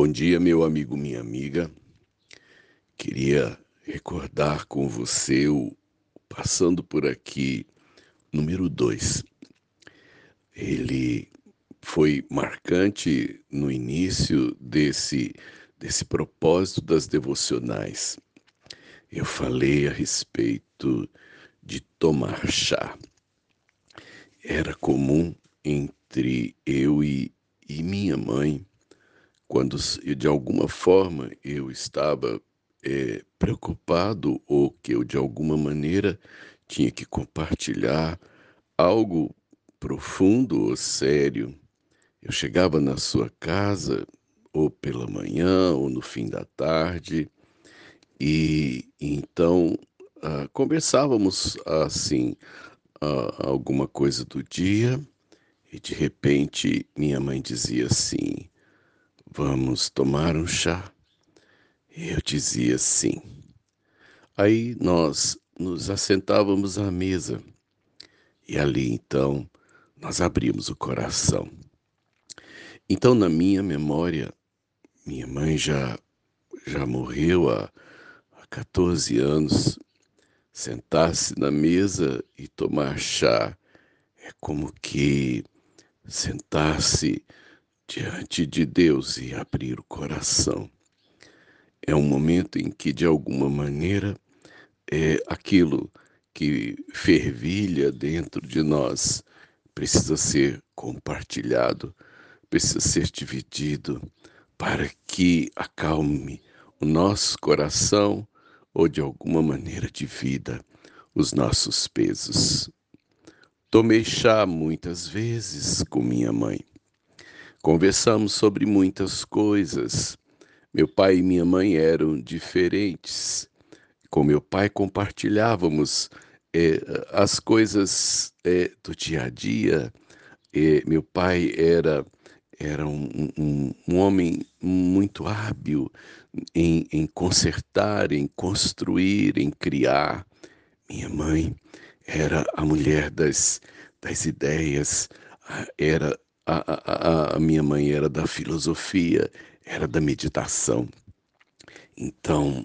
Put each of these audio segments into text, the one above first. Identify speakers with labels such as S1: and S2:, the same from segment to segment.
S1: Bom dia, meu amigo, minha amiga. Queria recordar com você o Passando por Aqui, número 2. Ele foi marcante no início desse, desse propósito das devocionais. Eu falei a respeito de tomar chá. Era comum entre eu e, e minha mãe, quando de alguma forma eu estava é, preocupado ou que eu de alguma maneira tinha que compartilhar algo profundo ou sério, eu chegava na sua casa ou pela manhã ou no fim da tarde e então uh, conversávamos assim alguma coisa do dia e de repente minha mãe dizia assim: Vamos tomar um chá? E eu dizia sim. Aí nós nos assentávamos à mesa e ali então nós abrimos o coração. Então, na minha memória, minha mãe já, já morreu há, há 14 anos. Sentar-se na mesa e tomar chá é como que sentar-se diante de Deus e abrir o coração. É um momento em que, de alguma maneira, é aquilo que fervilha dentro de nós precisa ser compartilhado, precisa ser dividido para que acalme o nosso coração ou de alguma maneira divida os nossos pesos. Tomei chá muitas vezes com minha mãe. Conversamos sobre muitas coisas. Meu pai e minha mãe eram diferentes. Com meu pai compartilhávamos é, as coisas é, do dia a dia. É, meu pai era, era um, um, um homem muito hábil em, em consertar, em construir, em criar. Minha mãe era a mulher das, das ideias, era a, a, a minha mãe era da filosofia, era da meditação. Então,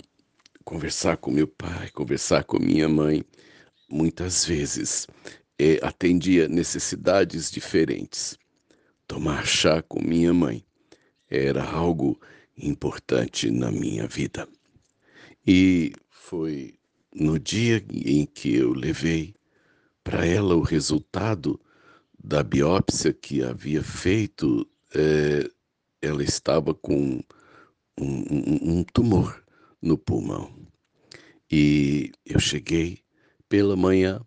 S1: conversar com meu pai, conversar com minha mãe, muitas vezes é, atendia necessidades diferentes. Tomar chá com minha mãe era algo importante na minha vida. E foi no dia em que eu levei para ela o resultado da biópsia que havia feito, é, ela estava com um, um, um tumor no pulmão. E eu cheguei pela manhã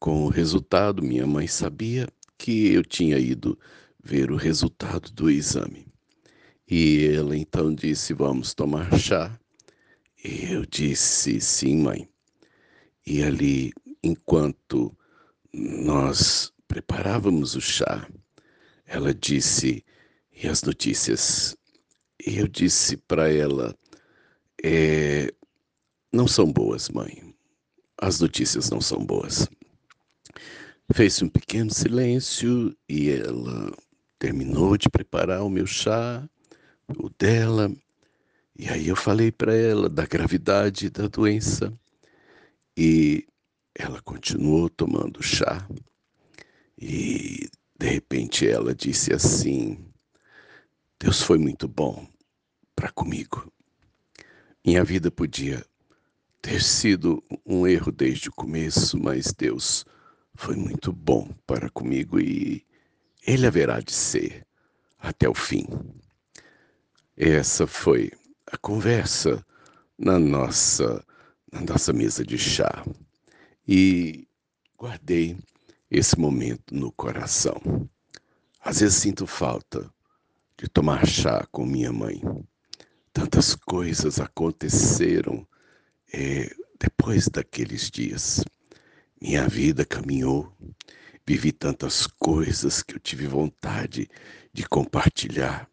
S1: com o resultado. Minha mãe sabia que eu tinha ido ver o resultado do exame. E ela então disse: Vamos tomar chá. E eu disse: Sim, mãe. E ali, enquanto nós preparávamos o chá, ela disse: E as notícias? E eu disse para ela: é, Não são boas, mãe as notícias não são boas. Fez um pequeno silêncio e ela terminou de preparar o meu chá, o dela, e aí eu falei para ela da gravidade da doença e ela continuou tomando chá. E de repente ela disse assim: Deus foi muito bom para comigo. Minha vida podia ter sido um erro desde o começo, mas Deus foi muito bom para comigo e Ele haverá de ser até o fim. Essa foi a conversa na nossa, na nossa mesa de chá e guardei esse momento no coração. Às vezes sinto falta de tomar chá com minha mãe. Tantas coisas aconteceram é, depois daqueles dias, minha vida caminhou, vivi tantas coisas que eu tive vontade de compartilhar.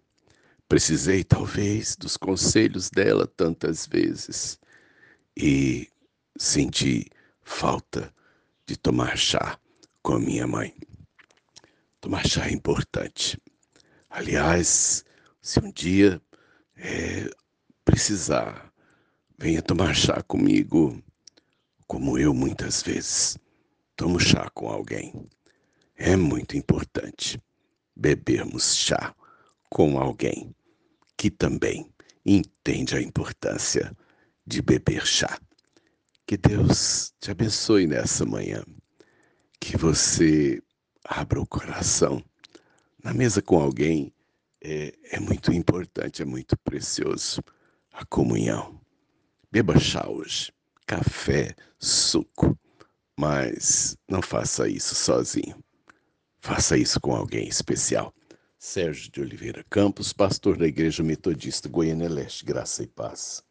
S1: Precisei, talvez, dos conselhos dela tantas vezes e senti falta de tomar chá com a minha mãe. Tomar chá é importante. Aliás, se um dia é, precisar, venha tomar chá comigo, como eu muitas vezes tomo chá com alguém. É muito importante bebermos chá com alguém que também entende a importância de beber chá. Que Deus te abençoe nessa manhã. Que você abra o coração. Na mesa com alguém é, é muito importante, é muito precioso a comunhão. Beba chá hoje, café, suco, mas não faça isso sozinho. Faça isso com alguém especial. Sérgio de Oliveira Campos, pastor da Igreja Metodista Goiânia Leste, Graça e Paz.